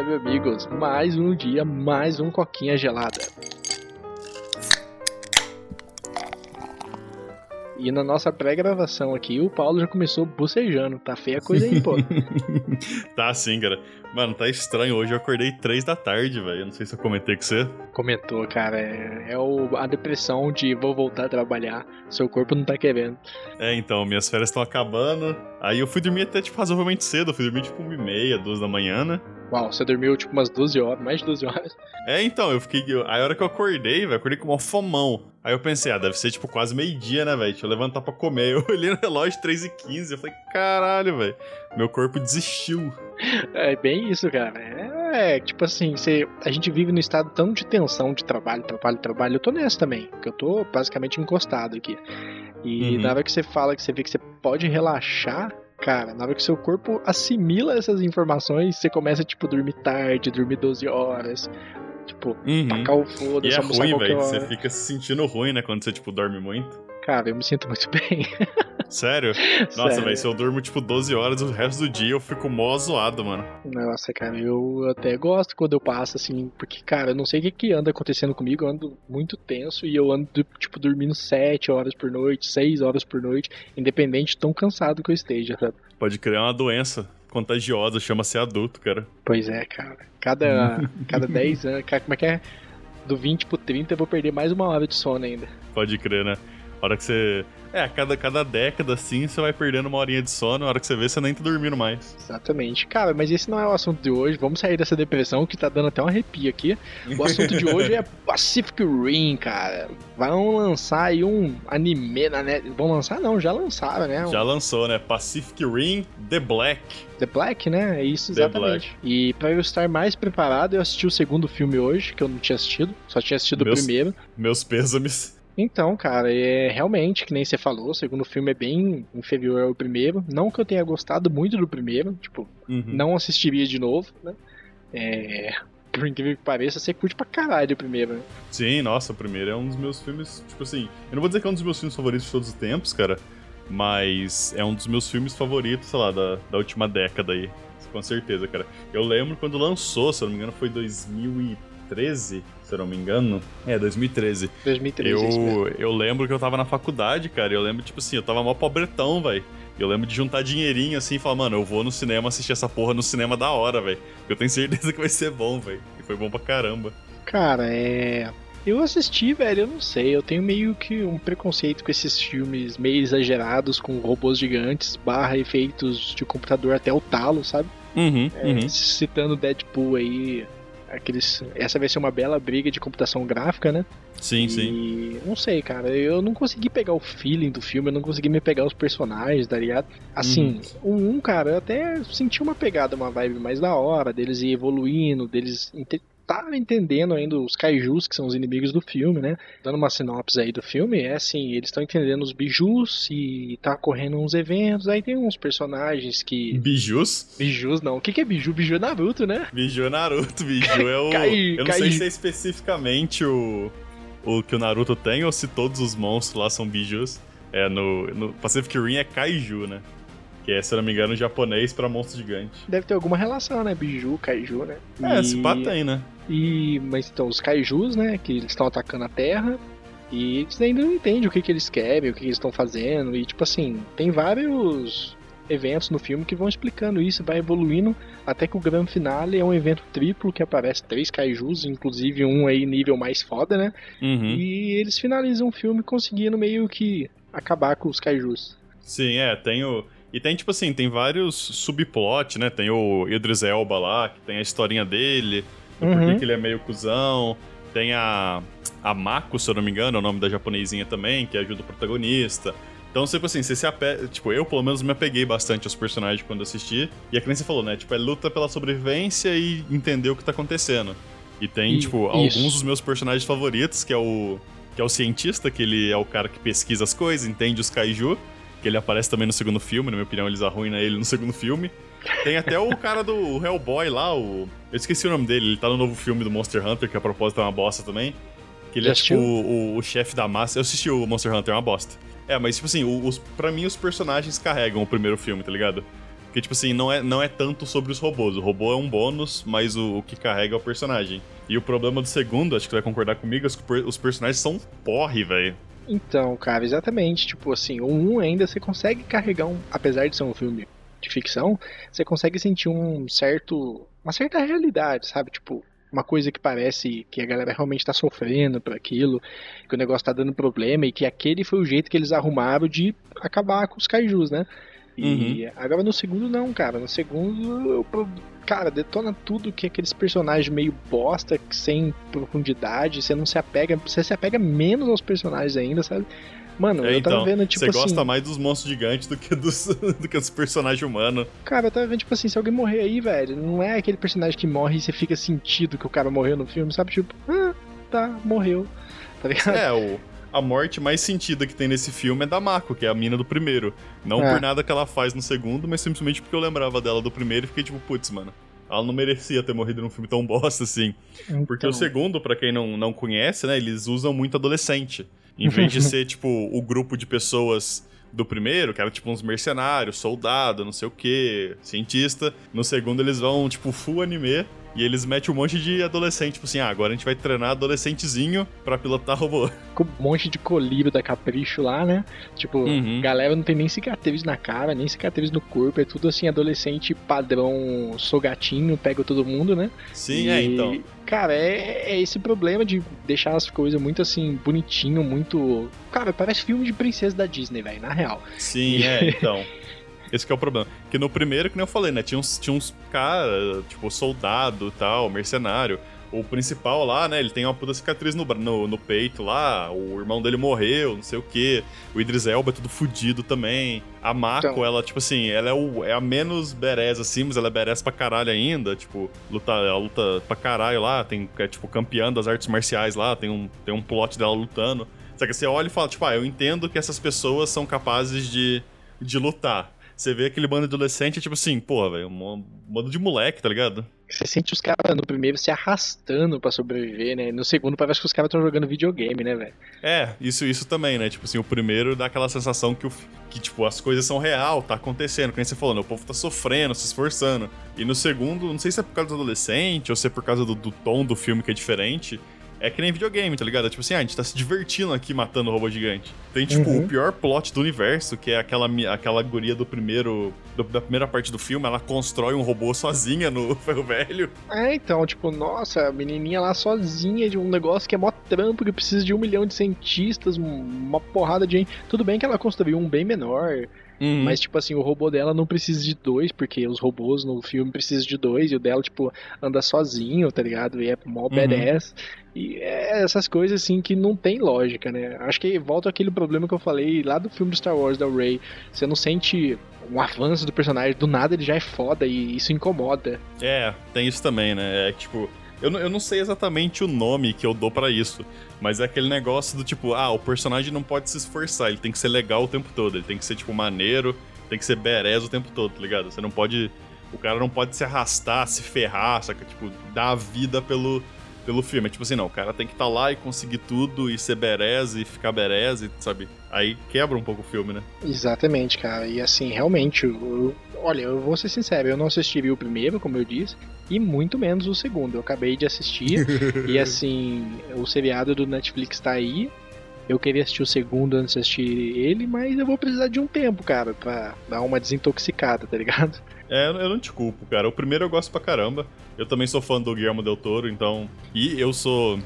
web amigos. Mais um dia, mais um coquinha gelada. E na nossa pré-gravação aqui, o Paulo já começou bocejando. Tá feia a coisa aí, pô. tá sim, cara. Mano, tá estranho. Hoje eu acordei três da tarde, velho. Eu não sei se eu comentei com você. Comentou, cara. É, é o, a depressão de vou voltar a trabalhar. Seu corpo não tá querendo. É, então, minhas férias estão acabando. Aí eu fui dormir até, tipo, razoavelmente cedo. Eu fui dormir, tipo, uma e meia, duas da manhã, né? Uau, você dormiu, tipo, umas 12 horas, mais de 12 horas. É, então, eu fiquei. Aí a hora que eu acordei, velho, acordei com uma fomão. Aí eu pensei, ah, deve ser, tipo, quase meio-dia, né, velho? Deixa eu levantar pra comer. Eu olhei no relógio 3 e 15 Eu falei, caralho, velho. Meu corpo desistiu. É bem isso, cara. É, é tipo assim, você, a gente vive num estado tão de tensão de trabalho, trabalho, trabalho. Eu tô nessa também, porque eu tô basicamente encostado aqui. E uhum. na hora que você fala que você vê que você pode relaxar, cara, na hora que seu corpo assimila essas informações, você começa, tipo, dormir tarde, dormir 12 horas. Tipo, uhum. tacar o foda, e é ruim, velho. Você fica se sentindo ruim, né, quando você, tipo, dorme muito. Cara, eu me sinto muito bem. Sério? Nossa, velho, se eu durmo tipo 12 horas o resto do dia, eu fico mó zoado, mano. Nossa, cara, eu até gosto quando eu passo assim, porque, cara, eu não sei o que, que anda acontecendo comigo, eu ando muito tenso e eu ando, tipo, dormindo 7 horas por noite, 6 horas por noite, independente de tão cansado que eu esteja, sabe? Pode criar uma doença contagiosa, chama-se adulto, cara. Pois é, cara. Cada, cada 10 anos, cara, como é que é? Do 20 pro 30 eu vou perder mais uma hora de sono ainda. Pode crer, né? A hora que você. É, cada, cada década assim você vai perdendo uma horinha de sono, a hora que você vê, você nem tá dormindo mais. Exatamente. Cara, mas esse não é o assunto de hoje. Vamos sair dessa depressão que tá dando até um arrepio aqui. O assunto de hoje é Pacific Rim, cara. Vão lançar aí um anime na net. Vão lançar? Não, já lançaram, né? Já lançou, né? Pacific Rim The Black. The Black, né? É isso exatamente. E para eu estar mais preparado, eu assisti o segundo filme hoje, que eu não tinha assistido, só tinha assistido meus, o primeiro. Meus pêsames. Então, cara, é realmente, que nem você falou, o segundo filme é bem inferior ao primeiro. Não que eu tenha gostado muito do primeiro, tipo, uhum. não assistiria de novo, né? É, por incrível que pareça, você curte pra caralho o primeiro, né? Sim, nossa, o primeiro é um dos meus filmes, tipo assim, eu não vou dizer que é um dos meus filmes favoritos de todos os tempos, cara, mas é um dos meus filmes favoritos, sei lá, da, da última década aí, com certeza, cara. Eu lembro quando lançou, se eu não me engano, foi 2013, se eu não me engano. É, 2013. 2013. Eu, eu lembro que eu tava na faculdade, cara. Eu lembro, tipo assim, eu tava mó pobretão, velho. Eu lembro de juntar dinheirinho assim e falar, mano, eu vou no cinema assistir essa porra no cinema da hora, velho. Eu tenho certeza que vai ser bom, velho. E foi bom pra caramba. Cara, é. Eu assisti, velho, eu não sei. Eu tenho meio que um preconceito com esses filmes meio exagerados, com robôs gigantes, barra efeitos de computador até o talo, sabe? Uhum, é, uhum. Citando Deadpool aí, aqueles, essa vai ser uma bela briga de computação gráfica, né? Sim, e, sim. Não sei, cara. Eu não consegui pegar o feeling do filme, eu não consegui me pegar os personagens, tá ligado? Assim, uhum. um, um, cara, eu até senti uma pegada, uma vibe mais da hora, deles ir evoluindo, deles tá entendendo ainda os kaijus, que são os inimigos do filme, né? Dando uma sinopse aí do filme, é assim, eles estão entendendo os bijus e tá correndo uns eventos, aí tem uns personagens que... Bijus? Bijus, não. O que, que é biju? Biju é Naruto, né? Biju é Naruto, biju é o... Kai, Eu não sei se é especificamente o... o que o Naruto tem ou se todos os monstros lá são bijus. É, no, no Pacific Rim é kaiju, né? Que é, se eu não me engano, japonês para monstro gigante. Deve ter alguma relação, né? Biju, kaiju, né? É, e... se pá tem, né? E, mas então, os kaijus, né, que eles estão atacando a Terra, e eles ainda não entendem o que, que eles querem, o que, que eles estão fazendo, e tipo assim, tem vários eventos no filme que vão explicando isso, vai evoluindo, até que o grande finale é um evento triplo que aparece três kaijus, inclusive um aí nível mais foda, né? Uhum. E eles finalizam o filme conseguindo meio que acabar com os kaijus. Sim, é, tem o. E tem, tipo assim, tem vários subplot, né? Tem o Idris Elba lá, que tem a historinha dele, uhum. porquê que ele é meio cuzão. Tem a, a Mako, se eu não me engano, é o nome da japonesinha também, que ajuda o protagonista. Então, tipo assim, você se apega. Tipo, eu pelo menos me apeguei bastante aos personagens quando assisti. E a criança falou, né? Tipo, é luta pela sobrevivência e entender o que tá acontecendo. E tem, e, tipo, isso. alguns dos meus personagens favoritos, que é o. Que é o cientista, que ele é o cara que pesquisa as coisas, entende os kaiju. Que ele aparece também no segundo filme, na minha opinião, eles arruinam ele no segundo filme. Tem até o cara do Hellboy lá, o. Eu esqueci o nome dele, ele tá no novo filme do Monster Hunter, que a propósito é uma bosta também. Que ele Já é tipo o, o, o chefe da massa. Eu assisti o Monster Hunter, é uma bosta. É, mas tipo assim, os, pra mim os personagens carregam o primeiro filme, tá ligado? Porque, tipo assim, não é, não é tanto sobre os robôs. O robô é um bônus, mas o, o que carrega é o personagem. E o problema do segundo, acho que vai concordar comigo, é que os personagens são porre, velho. Então, cara, exatamente. Tipo assim, o 1 ainda você consegue carregar um. Apesar de ser um filme de ficção, você consegue sentir um certo. uma certa realidade, sabe? Tipo, uma coisa que parece que a galera realmente tá sofrendo por aquilo, que o negócio tá dando problema e que aquele foi o jeito que eles arrumaram de acabar com os kaijus, né? E uhum. agora no segundo não, cara. No segundo, eu, cara, detona tudo que aqueles personagens meio bosta, sem profundidade, você não se apega, você se apega menos aos personagens ainda, sabe? Mano, é, eu tava então, vendo, tipo Você assim, gosta mais dos monstros gigantes do que dos, do que dos personagens humanos. Cara, eu tava vendo, tipo assim, se alguém morrer aí, velho, não é aquele personagem que morre e você fica sentido que o cara morreu no filme, sabe? Tipo, ah, tá, morreu. Tá ligado? É, o, a morte mais sentida que tem nesse filme é da Mako, que é a mina do primeiro. Não é. por nada que ela faz no segundo, mas simplesmente porque eu lembrava dela do primeiro e fiquei tipo, putz, mano. Ela não merecia ter morrido num filme tão bosta assim. Então... Porque o segundo, para quem não, não conhece, né, eles usam muito adolescente. Em vez de ser, tipo, o grupo de pessoas do primeiro, que era tipo uns mercenários, soldado, não sei o que, cientista. No segundo eles vão, tipo, full anime. E eles metem um monte de adolescente, tipo assim, ah, agora a gente vai treinar adolescentezinho pra pilotar robô. Com um monte de colírio da Capricho lá, né? Tipo, uhum. galera não tem nem cicatriz na cara, nem cicatriz no corpo, é tudo assim, adolescente padrão, sou gatinho, pega todo mundo, né? Sim, é, e... é, então. Cara, é, é, esse problema de deixar as coisas muito assim, bonitinho, muito. Cara, parece filme de princesa da Disney, velho, na real. Sim, e... é, então. Esse que é o problema. Que no primeiro, que nem eu falei, né? Tinha uns, tinha uns caras, tipo, soldado e tal, mercenário. O principal lá, né? Ele tem uma puta cicatriz no, no, no, peito lá. O irmão dele morreu, não sei o quê. O Idris Elba é tudo fudido também. A Mako, então... ela, tipo assim, ela é, o, é a menos berés, assim, mas ela é berés pra caralho ainda. Tipo, luta, ela luta pra caralho lá. Tem, é, tipo, campeã das artes marciais lá. Tem um, tem um plot dela lutando. Só que você olha e fala, tipo, ah, eu entendo que essas pessoas são capazes de, de lutar. Você vê aquele bando de adolescente, tipo assim, porra, velho, um bando de moleque, tá ligado? Você sente os caras no primeiro se arrastando para sobreviver, né? No segundo parece que os caras estão jogando videogame, né, velho? É, isso, isso também, né? Tipo assim, o primeiro dá aquela sensação que, o, que tipo, as coisas são real, tá acontecendo. Como você falou, né? o povo tá sofrendo, se esforçando. E no segundo, não sei se é por causa do adolescente ou se é por causa do, do tom do filme que é diferente, é que nem videogame, tá ligado? Tipo assim, ah, a gente tá se divertindo aqui matando o robô gigante. Tem, tipo, uhum. o pior plot do universo, que é aquela, aquela guria do primeiro. Do, da primeira parte do filme, ela constrói um robô sozinha no ferro velho. É, então, tipo, nossa, a menininha lá sozinha de um negócio que é mó trampo, que precisa de um milhão de cientistas, uma porrada de gente. Tudo bem que ela construiu um bem menor. Uhum. Mas, tipo assim, o robô dela não precisa de dois, porque os robôs no filme precisam de dois, e o dela, tipo, anda sozinho, tá ligado? E é mó uhum. badass. E é essas coisas, assim, que não tem lógica, né? Acho que volta aquele problema que eu falei lá do filme do Star Wars, da Rey. Você não sente um avanço do personagem, do nada ele já é foda e isso incomoda. É, tem isso também, né? É tipo, eu, eu não sei exatamente o nome que eu dou para isso, mas é aquele negócio do tipo, ah, o personagem não pode se esforçar, ele tem que ser legal o tempo todo, ele tem que ser, tipo, maneiro, tem que ser berez o tempo todo, tá ligado? Você não pode. O cara não pode se arrastar, se ferrar, saca? Tipo, dar a vida pelo, pelo filme. É tipo assim, não, o cara tem que estar tá lá e conseguir tudo e ser berez e ficar berez, e, sabe? Aí quebra um pouco o filme, né? Exatamente, cara. E assim, realmente, eu, olha, eu vou ser sincero, eu não assisti o primeiro, como eu disse, e muito menos o segundo. Eu acabei de assistir e assim, o seriado do Netflix tá aí. Eu queria assistir o segundo antes de assistir ele, mas eu vou precisar de um tempo, cara, pra dar uma desintoxicada, tá ligado? É, eu não te culpo, cara. O primeiro eu gosto pra caramba. Eu também sou fã do Guillermo Del Toro, então. E eu sou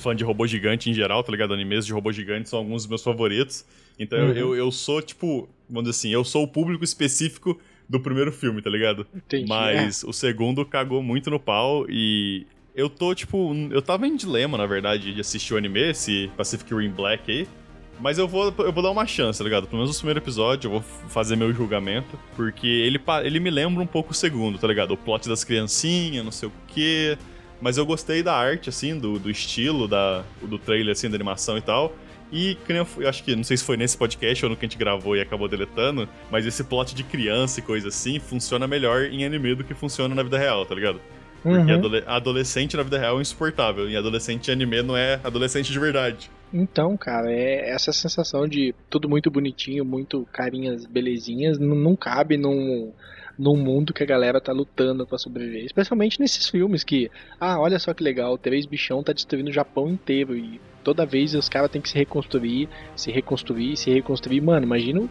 fã de robô gigante em geral, tá ligado? Animes de robô gigante são alguns dos meus favoritos. Então uhum. eu, eu sou, tipo, vamos dizer assim, eu sou o público específico do primeiro filme, tá ligado? Entendi. Mas é. o segundo cagou muito no pau e eu tô, tipo, eu tava em dilema, na verdade, de assistir o anime, esse Pacific Rim Black aí. Mas eu vou, eu vou dar uma chance, tá ligado? Pelo menos no primeiro episódio eu vou fazer meu julgamento. Porque ele, ele me lembra um pouco o segundo, tá ligado? O plot das criancinhas, não sei o quê. Mas eu gostei da arte, assim, do, do estilo, da, do trailer, assim, da animação e tal. E eu, eu, acho que, não sei se foi nesse podcast ou no que a gente gravou e acabou deletando, mas esse plot de criança e coisa assim funciona melhor em anime do que funciona na vida real, tá ligado? Porque uhum. adolescente na vida real é insuportável. E adolescente em anime não é adolescente de verdade. Então, cara, é essa sensação de tudo muito bonitinho, muito carinhas belezinhas, não, não cabe num, num mundo que a galera tá lutando para sobreviver. Especialmente nesses filmes que, ah, olha só que legal, três bichão tá destruindo o Japão inteiro e toda vez os caras têm que se reconstruir, se reconstruir, se reconstruir. Mano, imagina o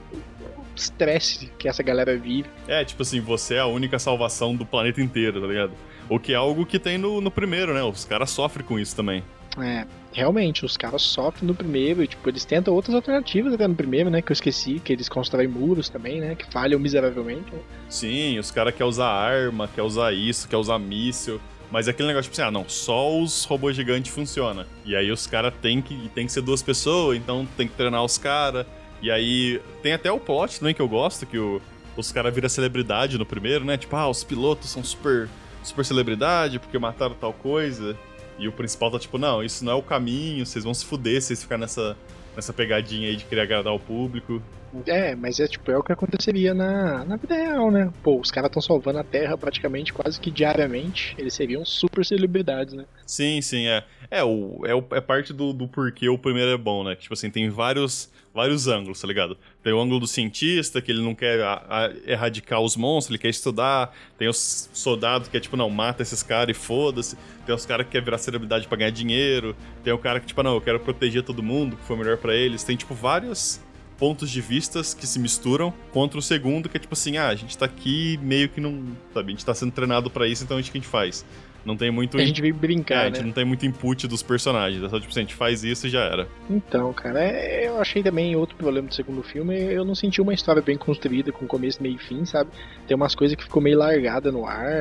estresse que essa galera vive. É, tipo assim, você é a única salvação do planeta inteiro, tá ligado? O que é algo que tem no, no primeiro, né? Os caras sofrem com isso também. É, realmente, os caras sofrem no primeiro e, tipo, eles tentam outras alternativas até no primeiro, né? Que eu esqueci, que eles constroem muros também, né? Que falham miseravelmente. Né? Sim, os caras querem usar arma, quer usar isso, quer usar míssil. Mas é aquele negócio, tipo assim, ah, não, só os robôs gigantes funciona. E aí os caras tem que, tem que ser duas pessoas, então tem que treinar os caras. E aí tem até o plot também que eu gosto, que o, os caras viram celebridade no primeiro, né? Tipo, ah, os pilotos são super, super celebridade porque mataram tal coisa. E o principal tá tipo, não, isso não é o caminho, vocês vão se fuder se vocês ficarem nessa, nessa pegadinha aí de querer agradar o público. É, mas é tipo, é o que aconteceria na, na vida real, né? Pô, os caras estão salvando a Terra praticamente quase que diariamente. Eles seriam super celebridades, né? Sim, sim, é. É, o, é, o, é parte do, do porquê o primeiro é bom, né? Tipo assim, tem vários, vários ângulos, tá ligado? Tem o ângulo do cientista, que ele não quer a, a, erradicar os monstros, ele quer estudar. Tem os soldados que é tipo, não, mata esses caras e foda-se. Tem os caras que quer virar celebridade pra ganhar dinheiro. Tem o cara que, tipo, não, eu quero proteger todo mundo, que foi melhor para eles. Tem, tipo, vários pontos de vistas que se misturam contra o segundo, que é tipo assim, ah, a gente tá aqui meio que não. Sabe, a gente tá sendo treinado para isso, então a gente que a gente faz. Não tem muito. A gente veio brincar. É, a gente né? não tem muito input dos personagens. É só tipo assim, a gente faz isso e já era. Então, cara, é, eu achei também outro problema do segundo filme. Eu não senti uma história bem construída, com começo, meio e fim, sabe? Tem umas coisas que ficou meio largada no ar.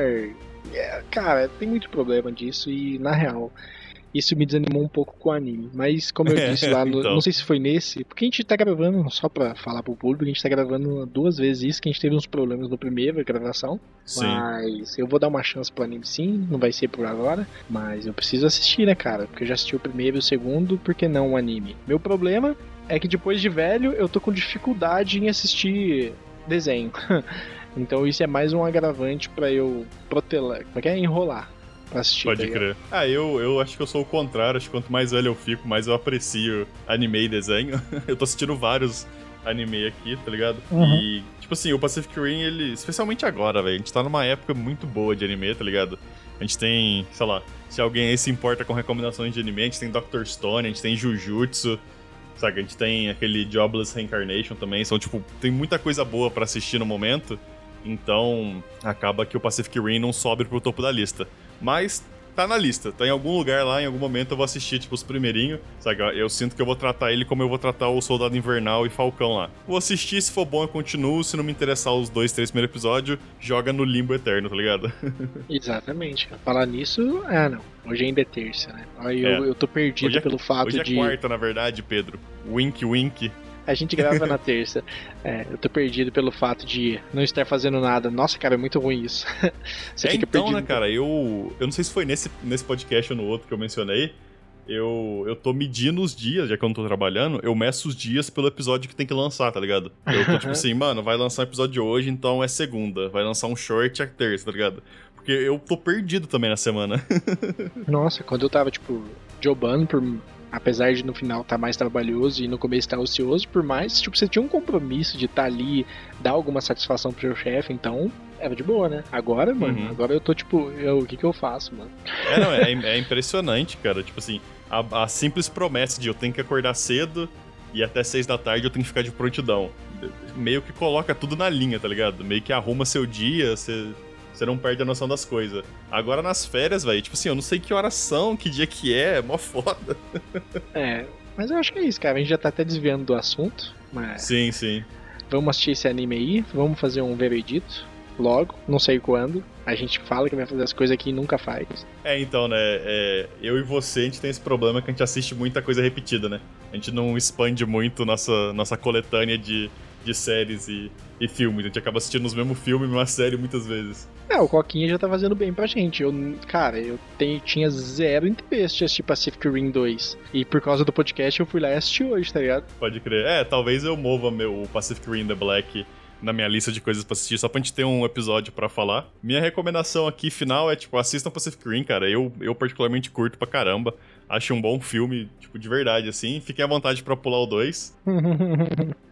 É, cara, tem muito problema disso e, na real, isso me desanimou um pouco com o anime. Mas, como eu disse lá, então. não sei se foi nesse, porque a gente tá gravando, só pra falar pro público, a gente tá gravando duas vezes isso, que a gente teve uns problemas no primeiro, a gravação. Sim. Mas eu vou dar uma chance pro anime sim, não vai ser por agora, mas eu preciso assistir, né, cara? Porque eu já assisti o primeiro e o segundo, por que não o anime? Meu problema é que depois de velho, eu tô com dificuldade em assistir desenho. então isso é mais um agravante para eu protelar, como é que é? Enrolar pra assistir. Pode tá crer. Ah, eu, eu acho que eu sou o contrário. Acho que quanto mais velho eu fico, mais eu aprecio anime e desenho. eu tô assistindo vários anime aqui, tá ligado? Uhum. E, tipo assim, o Pacific Rim, ele. Especialmente agora, velho. A gente tá numa época muito boa de anime, tá ligado? A gente tem, sei lá, se alguém aí se importa com recomendações de anime, a gente tem Doctor Stone, a gente tem Jujutsu. Sabe, a gente tem aquele Jobless Reincarnation também. São, tipo, tem muita coisa boa para assistir no momento. Então, acaba que o Pacific Rim não sobe pro topo da lista. Mas tá na lista, tá em algum lugar lá, em algum momento eu vou assistir, tipo, os primeirinhos, sabe? Eu sinto que eu vou tratar ele como eu vou tratar o Soldado Invernal e Falcão lá. Vou assistir, se for bom eu continuo, se não me interessar os dois, três primeiros episódios, joga no limbo eterno, tá ligado? Exatamente. Falar nisso, ah não, hoje ainda é terça, né? Aí é. eu, eu tô perdido é, pelo fato hoje de... Hoje é quarta, na verdade, Pedro. Wink, wink. A gente grava na terça. É, eu tô perdido pelo fato de não estar fazendo nada. Nossa, cara, é muito ruim isso. Você é, fica então, perdido. né, cara, eu. Eu não sei se foi nesse, nesse podcast ou no outro que eu mencionei. Eu, eu tô medindo os dias, já que eu não tô trabalhando, eu meço os dias pelo episódio que tem que lançar, tá ligado? Eu tô tipo assim, mano, vai lançar um episódio hoje, então é segunda. Vai lançar um short, é terça, tá ligado? Porque eu tô perdido também na semana. Nossa, quando eu tava, tipo, jobando por apesar de no final estar tá mais trabalhoso e no começo estar tá ocioso, por mais, tipo, você tinha um compromisso de estar tá ali, dar alguma satisfação pro seu chefe, então era de boa, né? Agora, mano, uhum. agora eu tô tipo, eu, o que que eu faço, mano? É, não, é, é impressionante, cara. Tipo assim, a, a, simples promessa de eu tenho que acordar cedo e até seis da tarde eu tenho que ficar de prontidão. Meio que coloca tudo na linha, tá ligado? Meio que arruma seu dia, você você não perde a noção das coisas. Agora nas férias, velho, tipo assim, eu não sei que horas são, que dia que é, é mó foda. É, mas eu acho que é isso, cara. A gente já tá até desviando do assunto, mas. Sim, sim. Vamos assistir esse anime aí, vamos fazer um veredito logo, não sei quando. A gente fala que vai fazer as coisas aqui e nunca faz. É, então, né? É, eu e você, a gente tem esse problema que a gente assiste muita coisa repetida, né? A gente não expande muito nossa, nossa coletânea de, de séries e, e filmes. A gente acaba assistindo os mesmos filmes uma série muitas vezes. É, o Coquinha já tá fazendo bem pra gente. Eu, cara, eu tenho, tinha zero interesse de assistir Pacific Rim 2. E por causa do podcast eu fui lá e assisti hoje, tá ligado? Pode crer. É, talvez eu mova meu Pacific Rim The Black na minha lista de coisas pra assistir, só pra gente ter um episódio para falar. Minha recomendação aqui final é, tipo, assistam Pacific Rim, cara. Eu, eu particularmente curto pra caramba. Acho um bom filme, tipo, de verdade, assim. Fiquem à vontade para pular o 2.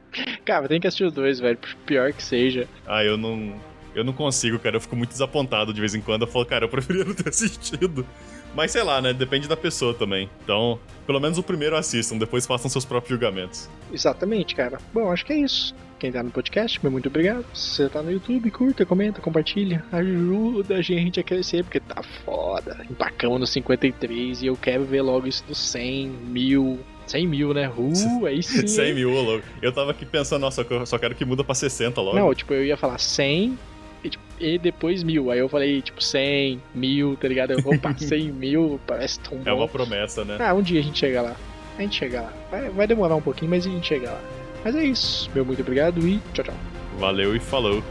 cara, tem que assistir o 2, velho. Pior que seja. Ah, eu não Eu não consigo, cara. Eu fico muito desapontado de vez em quando. Eu falo, cara, eu preferia não ter assistido. Mas sei lá, né? Depende da pessoa também. Então, pelo menos o primeiro assistam, depois façam seus próprios julgamentos. Exatamente, cara. Bom, acho que é isso. Quem tá no podcast, meu muito obrigado. Se você tá no YouTube, curta, comenta, compartilha. Ajuda a gente a crescer, porque tá foda. Empacamos no 53 e eu quero ver logo isso do 100, mil, 100 mil, né? Uh, aí sim. 100 mil, logo. Eu tava aqui pensando, nossa, eu só quero que muda pra 60 logo. Não, tipo, eu ia falar 100 e, tipo, e depois mil. Aí eu falei, tipo, 100, mil, tá ligado? Eu, opa, 100 mil, parece tão bom. É uma promessa, né? Ah, um dia a gente chega lá. A gente chega lá. Vai, vai demorar um pouquinho, mas a gente chega lá. Mas é isso. Meu muito obrigado e tchau, tchau. Valeu e falou.